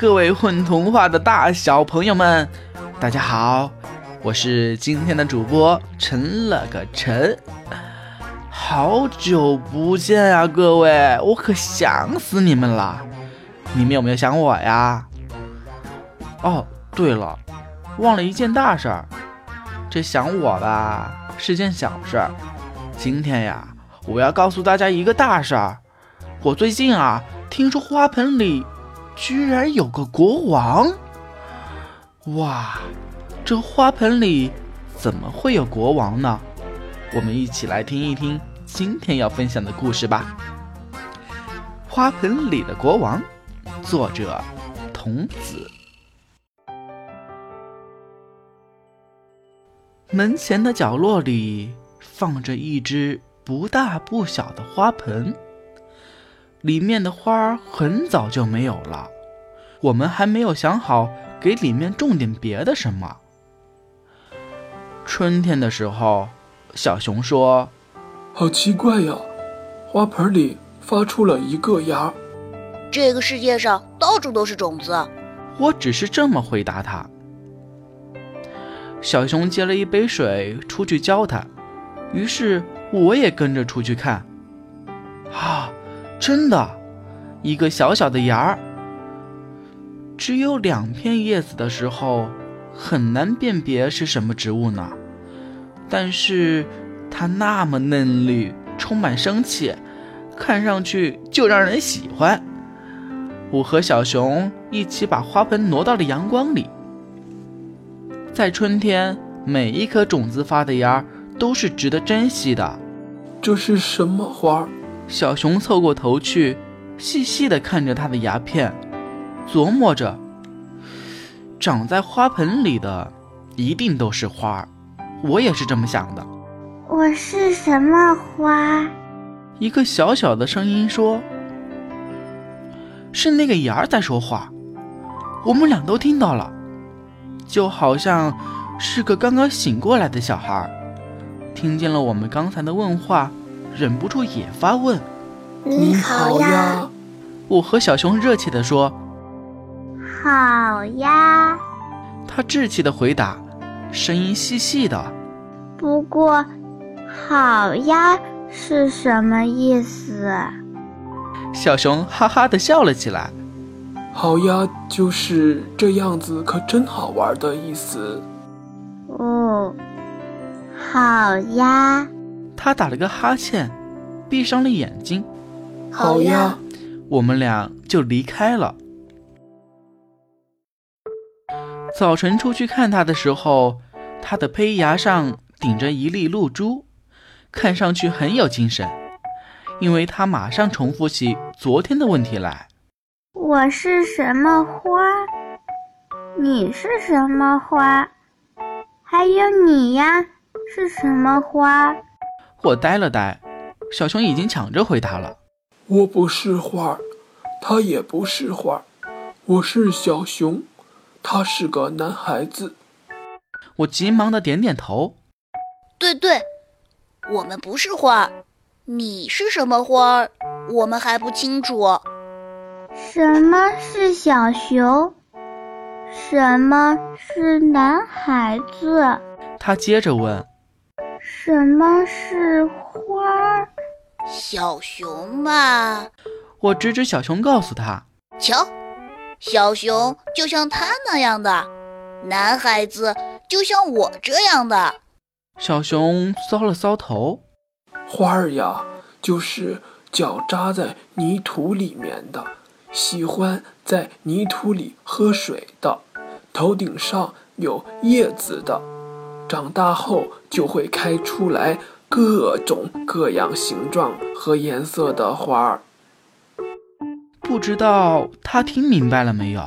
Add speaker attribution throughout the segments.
Speaker 1: 各位混童话的大小朋友们，大家好，我是今天的主播陈了个陈，好久不见呀，各位，我可想死你们了，你们有没有想我呀？哦，对了，忘了一件大事儿，这想我吧是件小事儿，今天呀，我要告诉大家一个大事儿，我最近啊，听说花盆里。居然有个国王！哇，这花盆里怎么会有国王呢？我们一起来听一听今天要分享的故事吧。花盆里的国王，作者童子。门前的角落里放着一只不大不小的花盆。里面的花很早就没有了，我们还没有想好给里面种点别的什么。春天的时候，小熊说：“
Speaker 2: 好奇怪呀，花盆里发出了一个芽。
Speaker 3: 这个世界上到处都是种子。”
Speaker 1: 我只是这么回答他。小熊接了一杯水出去浇它，于是我也跟着出去看。啊！真的，一个小小的芽儿，只有两片叶子的时候，很难辨别是什么植物呢。但是它那么嫩绿，充满生气，看上去就让人喜欢。我和小熊一起把花盆挪到了阳光里。在春天，每一颗种子发的芽都是值得珍惜的。
Speaker 2: 这是什么花？
Speaker 1: 小熊凑过头去，细细的看着它的牙片，琢磨着：长在花盆里的一定都是花我也是这么想的。
Speaker 4: 我是什么花？
Speaker 1: 一个小小的声音说：“是那个芽儿在说话。”我们俩都听到了，就好像是个刚刚醒过来的小孩，听见了我们刚才的问话。忍不住也发问：“
Speaker 4: 你好呀！”
Speaker 1: 我和小熊热切地说：“
Speaker 4: 好呀！”
Speaker 1: 他稚气的回答，声音细细的。
Speaker 4: 不过，“好呀”是什么意思？
Speaker 1: 小熊哈哈的笑了起来。
Speaker 2: “好呀”就是这样子，可真好玩的意思。
Speaker 4: 哦，好呀。
Speaker 1: 他打了个哈欠，闭上了眼睛。
Speaker 2: 好呀，
Speaker 1: 我们俩就离开了。早晨出去看他的时候，他的胚芽上顶着一粒露珠，看上去很有精神，因为他马上重复起昨天的问题来：“
Speaker 4: 我是什么花？你是什么花？还有你呀，是什么花？”
Speaker 1: 我呆了呆，小熊已经抢着回答了：“
Speaker 2: 我不是花，他也不是花，我是小熊，他是个男孩子。”
Speaker 1: 我急忙的点点头：“
Speaker 3: 对对，我们不是花，你是什么花？我们还不清楚。
Speaker 4: 什么是小熊？什么是男孩子？”
Speaker 1: 他接着问。
Speaker 4: 什么是花？
Speaker 3: 小熊嘛。
Speaker 1: 我指指小熊，告诉他：“
Speaker 3: 瞧，小熊就像他那样的，男孩子就像我这样的。”
Speaker 1: 小熊搔了搔头：“
Speaker 2: 花儿呀，就是脚扎在泥土里面的，喜欢在泥土里喝水的，头顶上有叶子的。”长大后就会开出来各种各样形状和颜色的花儿。
Speaker 1: 不知道他听明白了没有？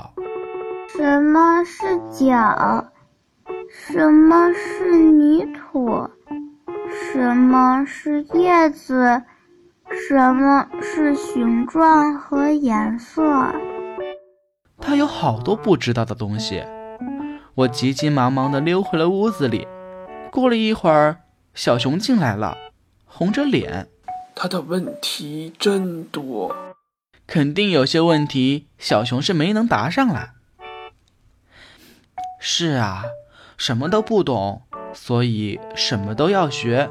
Speaker 4: 什么是脚？什么是泥土？什么是叶子？什么是形状和颜色？
Speaker 1: 他有好多不知道的东西。我急急忙忙地溜回了屋子里。过了一会儿，小熊进来了，红着脸。
Speaker 2: 他的问题真多。
Speaker 1: 肯定有些问题小熊是没能答上来。是啊，什么都不懂，所以什么都要学。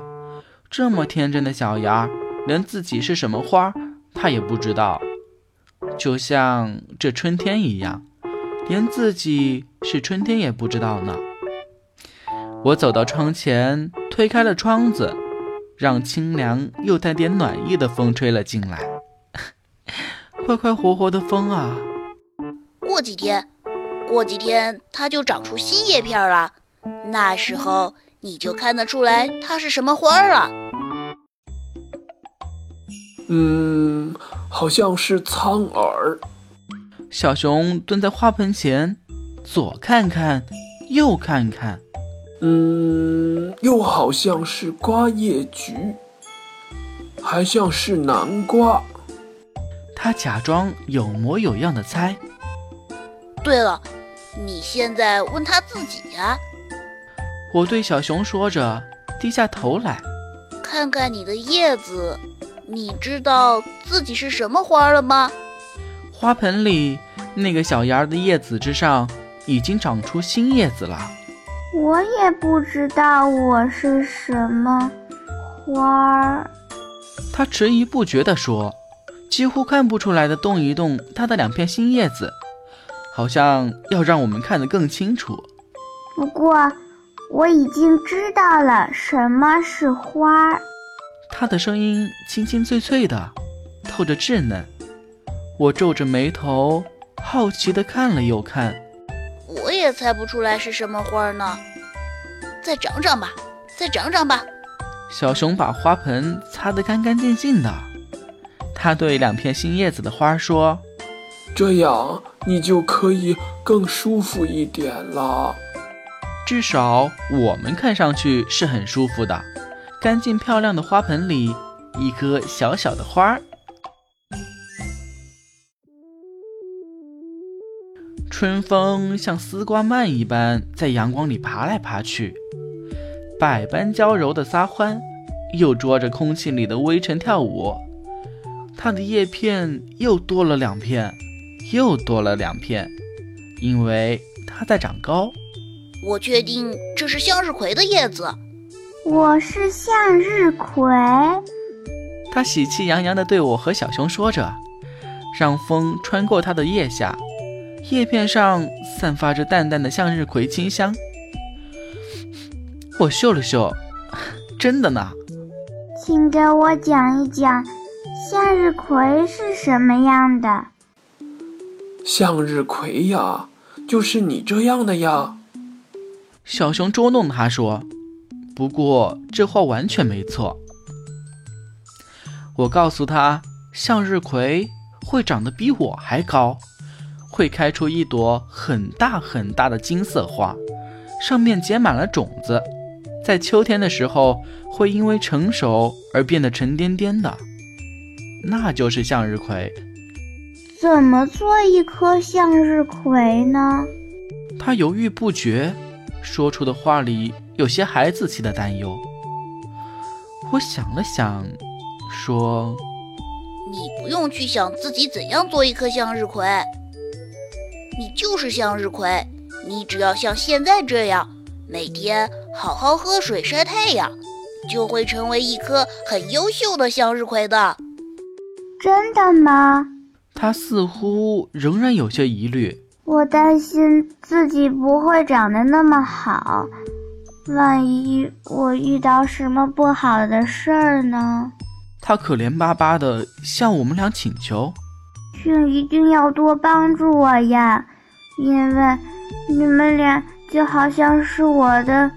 Speaker 1: 这么天真的小芽，连自己是什么花，他也不知道。就像这春天一样，连自己是春天也不知道呢。我走到窗前，推开了窗子，让清凉又带点暖意的风吹了进来。快快活活的风啊！
Speaker 3: 过几天，过几天它就长出新叶片了，那时候你就看得出来它是什么花了。
Speaker 2: 嗯，好像是苍耳。
Speaker 1: 小熊蹲在花盆前，左看看，右看看。
Speaker 2: 嗯，又好像是瓜叶菊，还像是南瓜。
Speaker 1: 他假装有模有样的猜。
Speaker 3: 对了，你现在问他自己呀。
Speaker 1: 我对小熊说着，低下头来，
Speaker 3: 看看你的叶子，你知道自己是什么花了吗？
Speaker 1: 花盆里那个小芽的叶子之上，已经长出新叶子了。
Speaker 4: 我也不知道我是什么花儿。
Speaker 1: 他迟疑不决地说。几乎看不出来的动一动他的两片新叶子，好像要让我们看得更清楚。
Speaker 4: 不过我已经知道了什么是花。
Speaker 1: 他的声音清清脆脆的，透着稚嫩。我皱着眉头，好奇地看了又看。
Speaker 3: 我也猜不出来是什么花呢。再长长吧，再长长吧。
Speaker 1: 小熊把花盆擦得干干净净的。他对两片新叶子的花说：“
Speaker 2: 这样你就可以更舒服一点了。
Speaker 1: 至少我们看上去是很舒服的。干净漂亮的花盆里，一颗小小的花。春风像丝瓜蔓一般在阳光里爬来爬去，百般娇柔的撒欢，又捉着空气里的微尘跳舞。”它的叶片又多了两片，又多了两片，因为它在长高。
Speaker 3: 我确定这是向日葵的叶子。
Speaker 4: 我是向日葵。
Speaker 1: 它喜气洋洋地对我和小熊说着，让风穿过它的腋下，叶片上散发着淡淡的向日葵清香。我嗅了嗅，真的呢。
Speaker 4: 请给我讲一讲。向日葵是什么样的？
Speaker 2: 向日葵呀，就是你这样的呀。
Speaker 1: 小熊捉弄他说：“不过这话完全没错。”我告诉他，向日葵会长得比我还高，会开出一朵很大很大的金色花，上面结满了种子，在秋天的时候会因为成熟而变得沉甸甸的。那就是向日葵。
Speaker 4: 怎么做一颗向日葵呢？
Speaker 1: 他犹豫不决，说出的话里有些孩子气的担忧。我想了想，说：“
Speaker 3: 你不用去想自己怎样做一颗向日葵，你就是向日葵。你只要像现在这样，每天好好喝水、晒太阳，就会成为一颗很优秀的向日葵的。”
Speaker 4: 真的吗？
Speaker 1: 他似乎仍然有些疑虑。
Speaker 4: 我担心自己不会长得那么好，万一我遇到什么不好的事儿呢？
Speaker 1: 他可怜巴巴地向我们俩请求：“
Speaker 4: 请一定要多帮助我呀，因为你们俩就好像是我的，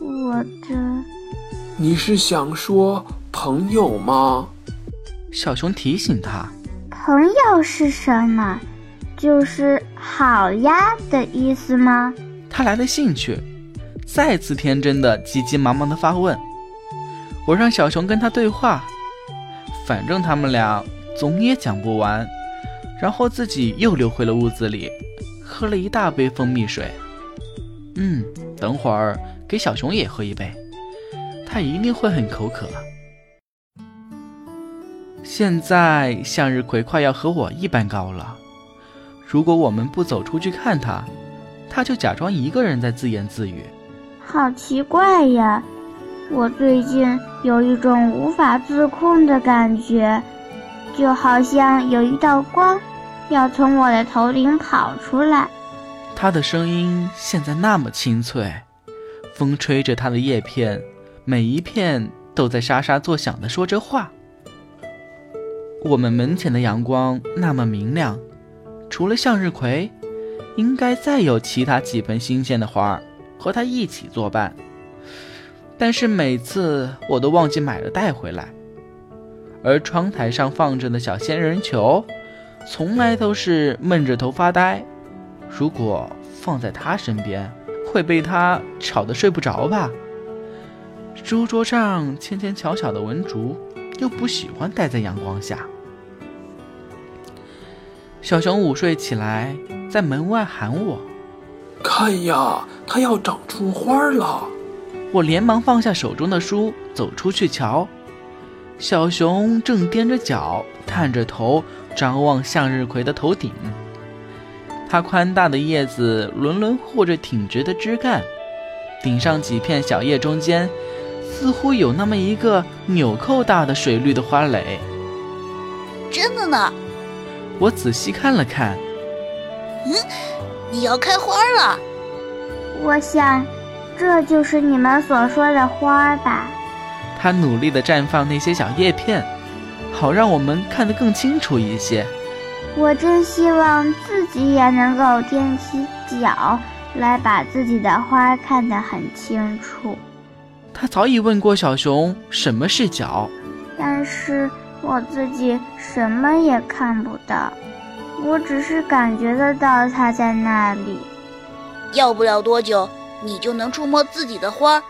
Speaker 4: 我的。”
Speaker 2: 你是想说朋友吗？
Speaker 1: 小熊提醒他：“
Speaker 4: 朋友是什么？就是好呀的意思吗？”
Speaker 1: 他来了兴趣，再次天真的急急忙忙的发问。我让小熊跟他对话，反正他们俩总也讲不完，然后自己又溜回了屋子里，喝了一大杯蜂蜜水。嗯，等会儿给小熊也喝一杯，他一定会很口渴。现在向日葵快要和我一般高了，如果我们不走出去看它，它就假装一个人在自言自语。
Speaker 4: 好奇怪呀！我最近有一种无法自控的感觉，就好像有一道光要从我的头顶跑出来。
Speaker 1: 它的声音现在那么清脆，风吹着它的叶片，每一片都在沙沙作响地说着话。我们门前的阳光那么明亮，除了向日葵，应该再有其他几盆新鲜的花儿和它一起作伴。但是每次我都忘记买了带回来，而窗台上放着的小仙人球，从来都是闷着头发呆。如果放在他身边，会被他吵得睡不着吧？书桌上纤纤巧巧的文竹。又不喜欢待在阳光下。小熊午睡起来，在门外喊我：“
Speaker 2: 看呀，它要长出花了！”
Speaker 1: 我连忙放下手中的书，走出去瞧。小熊正踮着脚，探着头，张望向日葵的头顶。它宽大的叶子轮轮护着挺直的枝干，顶上几片小叶中间。似乎有那么一个纽扣大的水绿的花蕾，
Speaker 3: 真的呢。
Speaker 1: 我仔细看了看，
Speaker 3: 嗯，你要开花了。
Speaker 4: 我想，这就是你们所说的花吧。
Speaker 1: 它努力地绽放那些小叶片，好让我们看得更清楚一些。
Speaker 4: 我真希望自己也能够踮起脚来，把自己的花看得很清楚。
Speaker 1: 他早已问过小熊什么是脚，
Speaker 4: 但是我自己什么也看不到，我只是感觉得到它在那里。
Speaker 3: 要不了多久，你就能触摸自己的花，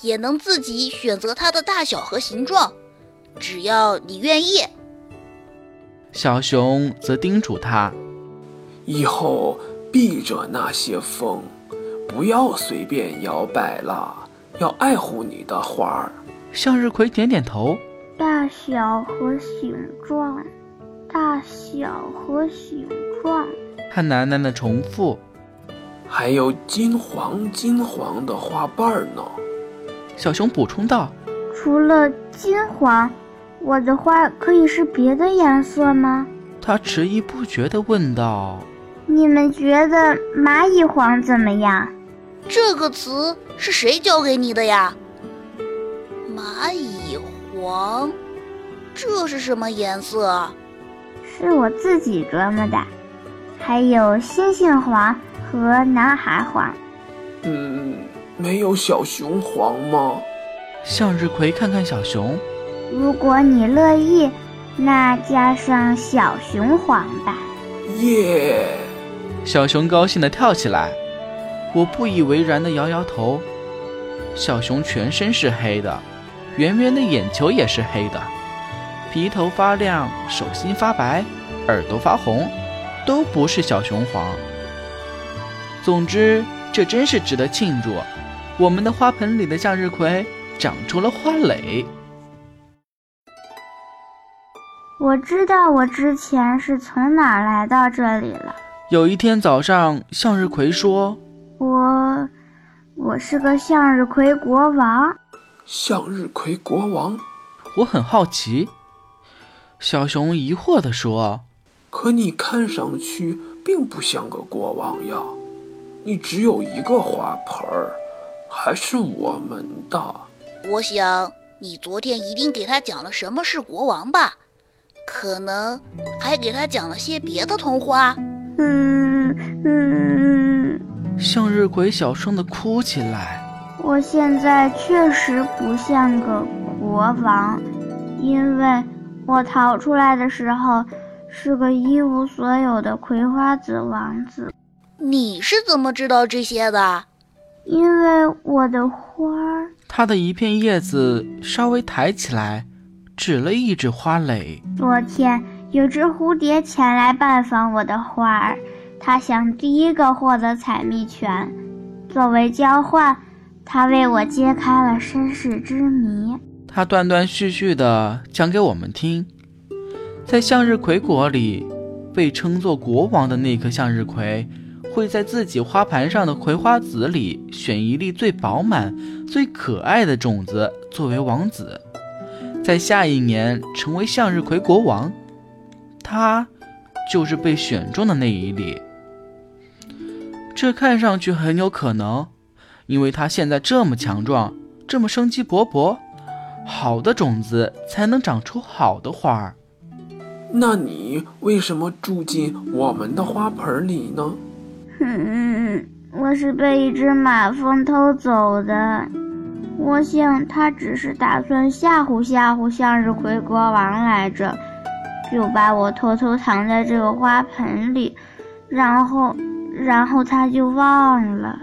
Speaker 3: 也能自己选择它的大小和形状，只要你愿意。
Speaker 1: 小熊则叮嘱他：
Speaker 2: 以后避着那些风，不要随便摇摆了。要爱护你的花儿，
Speaker 1: 向日葵点点头。
Speaker 4: 大小和形状，大小和形状。
Speaker 1: 他喃喃地重复。
Speaker 2: 还有金黄金黄的花瓣呢。
Speaker 1: 小熊补充道。
Speaker 4: 除了金黄，我的花可以是别的颜色吗？
Speaker 1: 他迟疑不决地问道。
Speaker 4: 你们觉得蚂蚁黄怎么样？
Speaker 3: 这个词是谁教给你的呀？蚂蚁黄，这是什么颜色？
Speaker 4: 是我自己琢磨的。还有星星黄和男孩黄。
Speaker 2: 嗯，没有小熊黄吗？
Speaker 1: 向日葵看看小熊。
Speaker 4: 如果你乐意，那加上小熊黄吧。
Speaker 2: 耶！
Speaker 1: 小熊高兴地跳起来。我不以为然地摇摇头。小熊全身是黑的，圆圆的眼球也是黑的，皮头发亮，手心发白，耳朵发红，都不是小熊黄。总之，这真是值得庆祝。我们的花盆里的向日葵长出了花蕾。
Speaker 4: 我知道我之前是从哪儿来到这里了。
Speaker 1: 有一天早上，向日葵说。
Speaker 4: 我，我是个向日葵国王。
Speaker 2: 向日葵国王，
Speaker 1: 我很好奇。小熊疑惑地说：“
Speaker 2: 可你看上去并不像个国王呀，你只有一个花盆儿，还是我们的。”
Speaker 3: 我想你昨天一定给他讲了什么是国王吧？可能还给他讲了些别的童话。
Speaker 4: 嗯嗯。
Speaker 1: 向日葵小声的哭起来。
Speaker 4: 我现在确实不像个国王，因为我逃出来的时候是个一无所有的葵花籽王子。
Speaker 3: 你是怎么知道这些的？
Speaker 4: 因为我的花儿。
Speaker 1: 它的一片叶子稍微抬起来，指了一指花蕾。
Speaker 4: 昨天有只蝴蝶前来拜访我的花儿。它想第一个获得采蜜权，作为交换，它为我揭开了身世之谜。
Speaker 1: 它断断续续地讲给我们听，在向日葵国里，被称作国王的那颗向日葵，会在自己花盘上的葵花籽里选一粒最饱满、最可爱的种子作为王子，在下一年成为向日葵国王。他就是被选中的那一粒。这看上去很有可能，因为他现在这么强壮，这么生机勃勃。好的种子才能长出好的花儿。
Speaker 2: 那你为什么住进我们的花盆里呢？
Speaker 4: 嗯，我是被一只马蜂偷走的。我想他只是打算吓唬吓唬向日葵国王来着，就把我偷偷藏在这个花盆里，然后，然后他就忘了。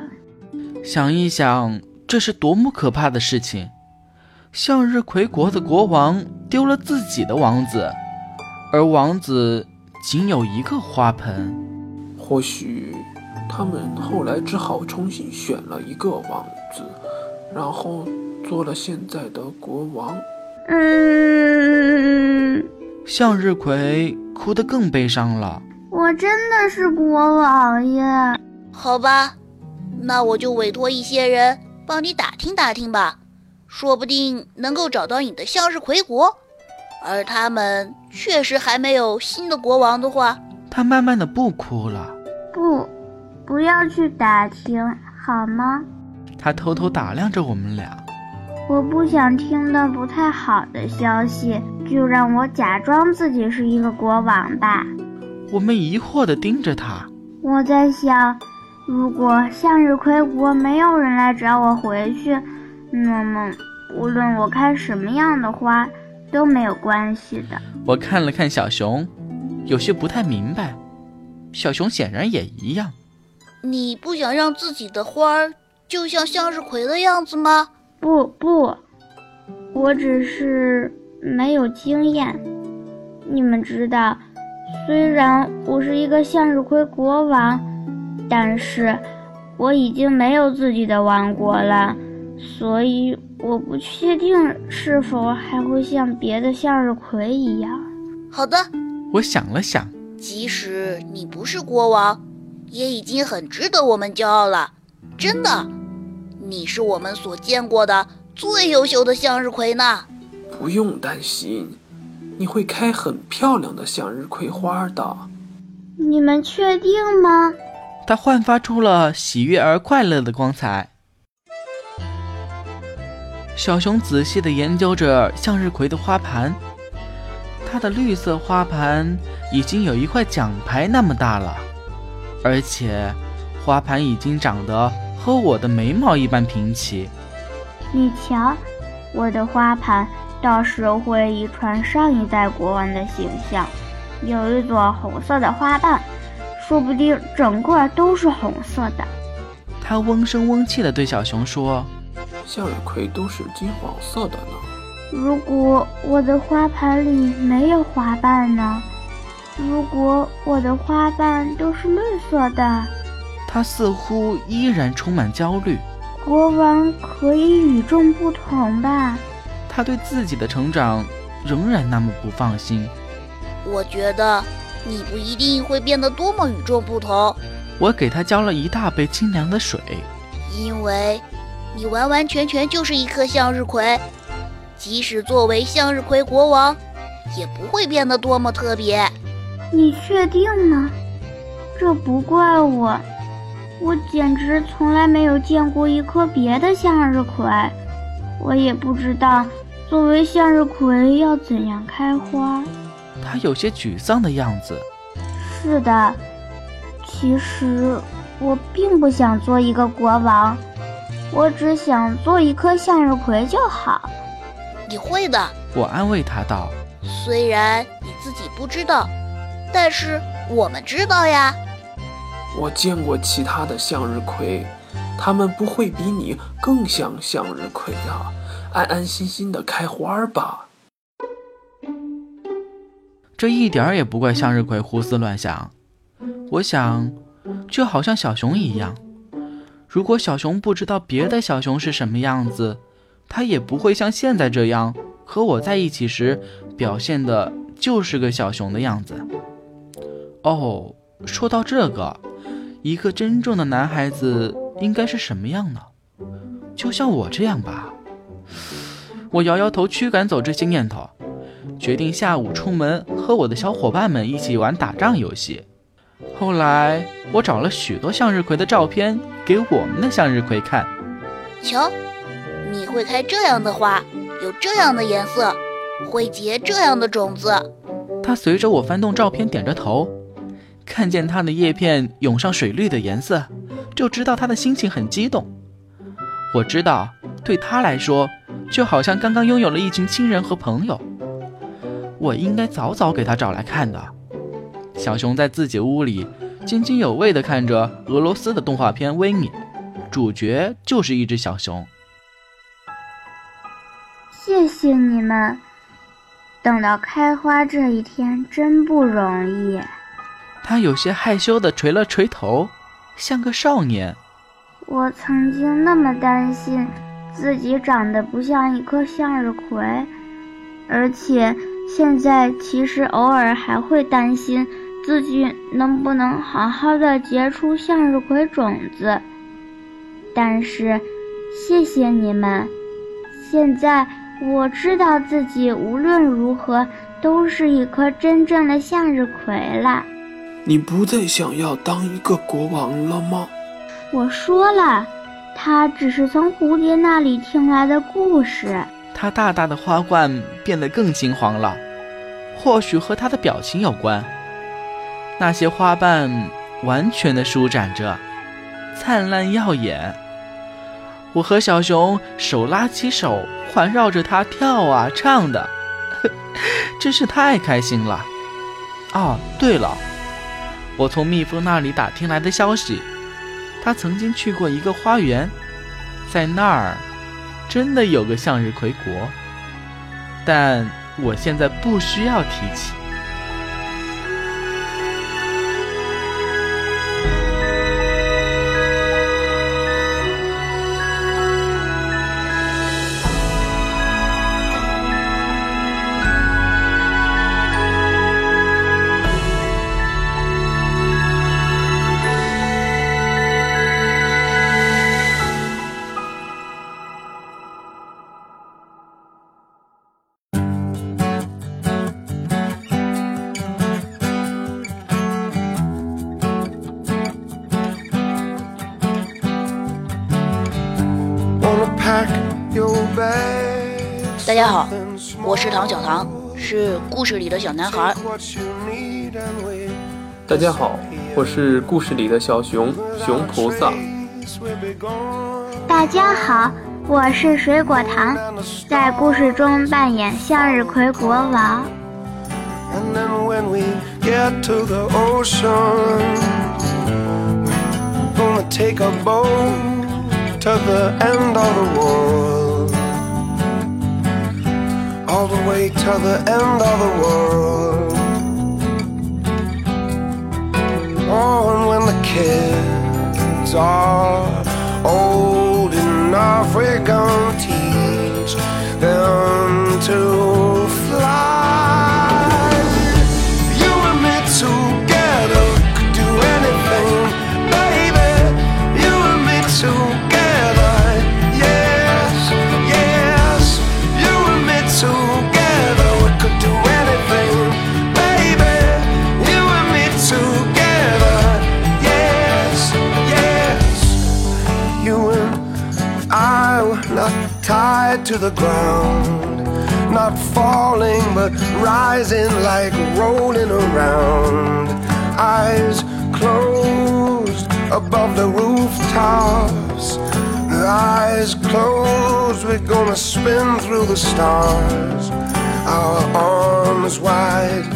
Speaker 1: 想一想，这是多么可怕的事情！向日葵国的国王丢了自己的王子，而王子仅有一个花盆。
Speaker 2: 或许他们后来只好重新选了一个王子，然后做了现在的国王。
Speaker 4: 嗯，
Speaker 1: 向日葵哭得更悲伤了。
Speaker 4: 我真的是国王耶！
Speaker 3: 好吧，那我就委托一些人帮你打听打听吧。说不定能够找到你的向日葵国，而他们确实还没有新的国王的话，
Speaker 1: 他慢慢的不哭了。
Speaker 4: 不，不要去打听好吗？
Speaker 1: 他偷偷打量着我们俩。
Speaker 4: 我不想听的不太好的消息，就让我假装自己是一个国王吧。
Speaker 1: 我们疑惑的盯着他。
Speaker 4: 我在想，如果向日葵国没有人来找我回去。那么，无论我开什么样的花都没有关系的。
Speaker 1: 我看了看小熊，有些不太明白。小熊显然也一样。
Speaker 3: 你不想让自己的花儿就像向日葵的样子吗？
Speaker 4: 不不，我只是没有经验。你们知道，虽然我是一个向日葵国王，但是我已经没有自己的王国了。所以我不确定是否还会像别的向日葵一样。
Speaker 3: 好的，
Speaker 1: 我想了想，
Speaker 3: 即使你不是国王，也已经很值得我们骄傲了。真的，你是我们所见过的最优秀的向日葵呢。
Speaker 2: 不用担心，你会开很漂亮的向日葵花的。
Speaker 4: 你们确定吗？
Speaker 1: 它焕发出了喜悦而快乐的光彩。小熊仔细地研究着向日葵的花盘，它的绿色花盘已经有一块奖牌那么大了，而且花盘已经长得和我的眉毛一般平齐。
Speaker 4: 你瞧，我的花盘倒是会遗传上一代国王的形象，有一朵红色的花瓣，说不定整个都是红色的。
Speaker 1: 他嗡声嗡气地对小熊说。
Speaker 2: 向日葵都是金黄色的呢。
Speaker 4: 如果我的花盘里没有花瓣呢？如果我的花瓣都是绿色的？
Speaker 1: 他似乎依然充满焦虑。
Speaker 4: 国王可以与众不同吧？
Speaker 1: 他对自己的成长仍然那么不放心。
Speaker 3: 我觉得你不一定会变得多么与众不同。
Speaker 1: 我给他浇了一大杯清凉的水，
Speaker 3: 因为。你完完全全就是一颗向日葵，即使作为向日葵国王，也不会变得多么特别。
Speaker 4: 你确定吗？这不怪我，我简直从来没有见过一颗别的向日葵，我也不知道作为向日葵要怎样开花。
Speaker 1: 他有些沮丧的样子。
Speaker 4: 是的，其实我并不想做一个国王。我只想做一颗向日葵就好。
Speaker 3: 你会的，
Speaker 1: 我安慰他道。
Speaker 3: 虽然你自己不知道，但是我们知道呀。
Speaker 2: 我见过其他的向日葵，它们不会比你更像向日葵呀。安安心心的开花吧。
Speaker 1: 这一点儿也不怪向日葵胡思乱想。我想，就好像小熊一样。如果小熊不知道别的小熊是什么样子，它也不会像现在这样和我在一起时表现的就是个小熊的样子。哦，说到这个，一个真正的男孩子应该是什么样呢？就像我这样吧。我摇摇头，驱赶走这些念头，决定下午出门和我的小伙伴们一起玩打仗游戏。后来，我找了许多向日葵的照片给我们的向日葵看。
Speaker 3: 瞧，你会开这样的花，有这样的颜色，会结这样的种子。
Speaker 1: 他随着我翻动照片，点着头，看见它的叶片涌上水绿的颜色，就知道它的心情很激动。我知道，对他来说，就好像刚刚拥有了一群亲人和朋友。我应该早早给他找来看的。小熊在自己屋里津津有味地看着俄罗斯的动画片《维尼》，主角就是一只小熊。
Speaker 4: 谢谢你们，等到开花这一天真不容易。
Speaker 1: 他有些害羞地垂了垂头，像个少年。
Speaker 4: 我曾经那么担心自己长得不像一颗向日葵，而且现在其实偶尔还会担心。自己能不能好好的结出向日葵种子？但是，谢谢你们，现在我知道自己无论如何都是一颗真正的向日葵了。
Speaker 2: 你不再想要当一个国王了吗？
Speaker 4: 我说了，他只是从蝴蝶那里听来的故事。
Speaker 1: 他大大的花冠变得更金黄了，或许和他的表情有关。那些花瓣完全的舒展着，灿烂耀眼。我和小熊手拉起手，环绕着它跳啊唱的，真是太开心了。哦，对了，我从蜜蜂那里打听来的消息，他曾经去过一个花园，在那儿真的有个向日葵国，但我现在不需要提起。
Speaker 3: 家好，我是唐小唐，是故事里的小男孩。
Speaker 2: 大家好，我是故事里的小熊熊菩萨。
Speaker 4: 大家好，我是水果糖，在故事中扮演向日葵国王。
Speaker 5: All the way to the end of the world. Oh, and when the kids are old enough, we're gonna teach them to to the ground. Not falling, but rising like rolling around. Eyes closed above the rooftops. Eyes closed, we're gonna spin through the stars. Our arms wide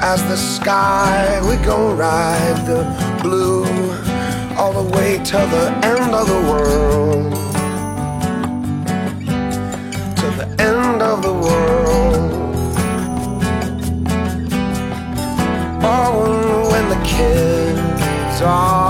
Speaker 5: as the sky, we gon' ride the blue all the way to the end of the world. Of the world. Oh, when the kids are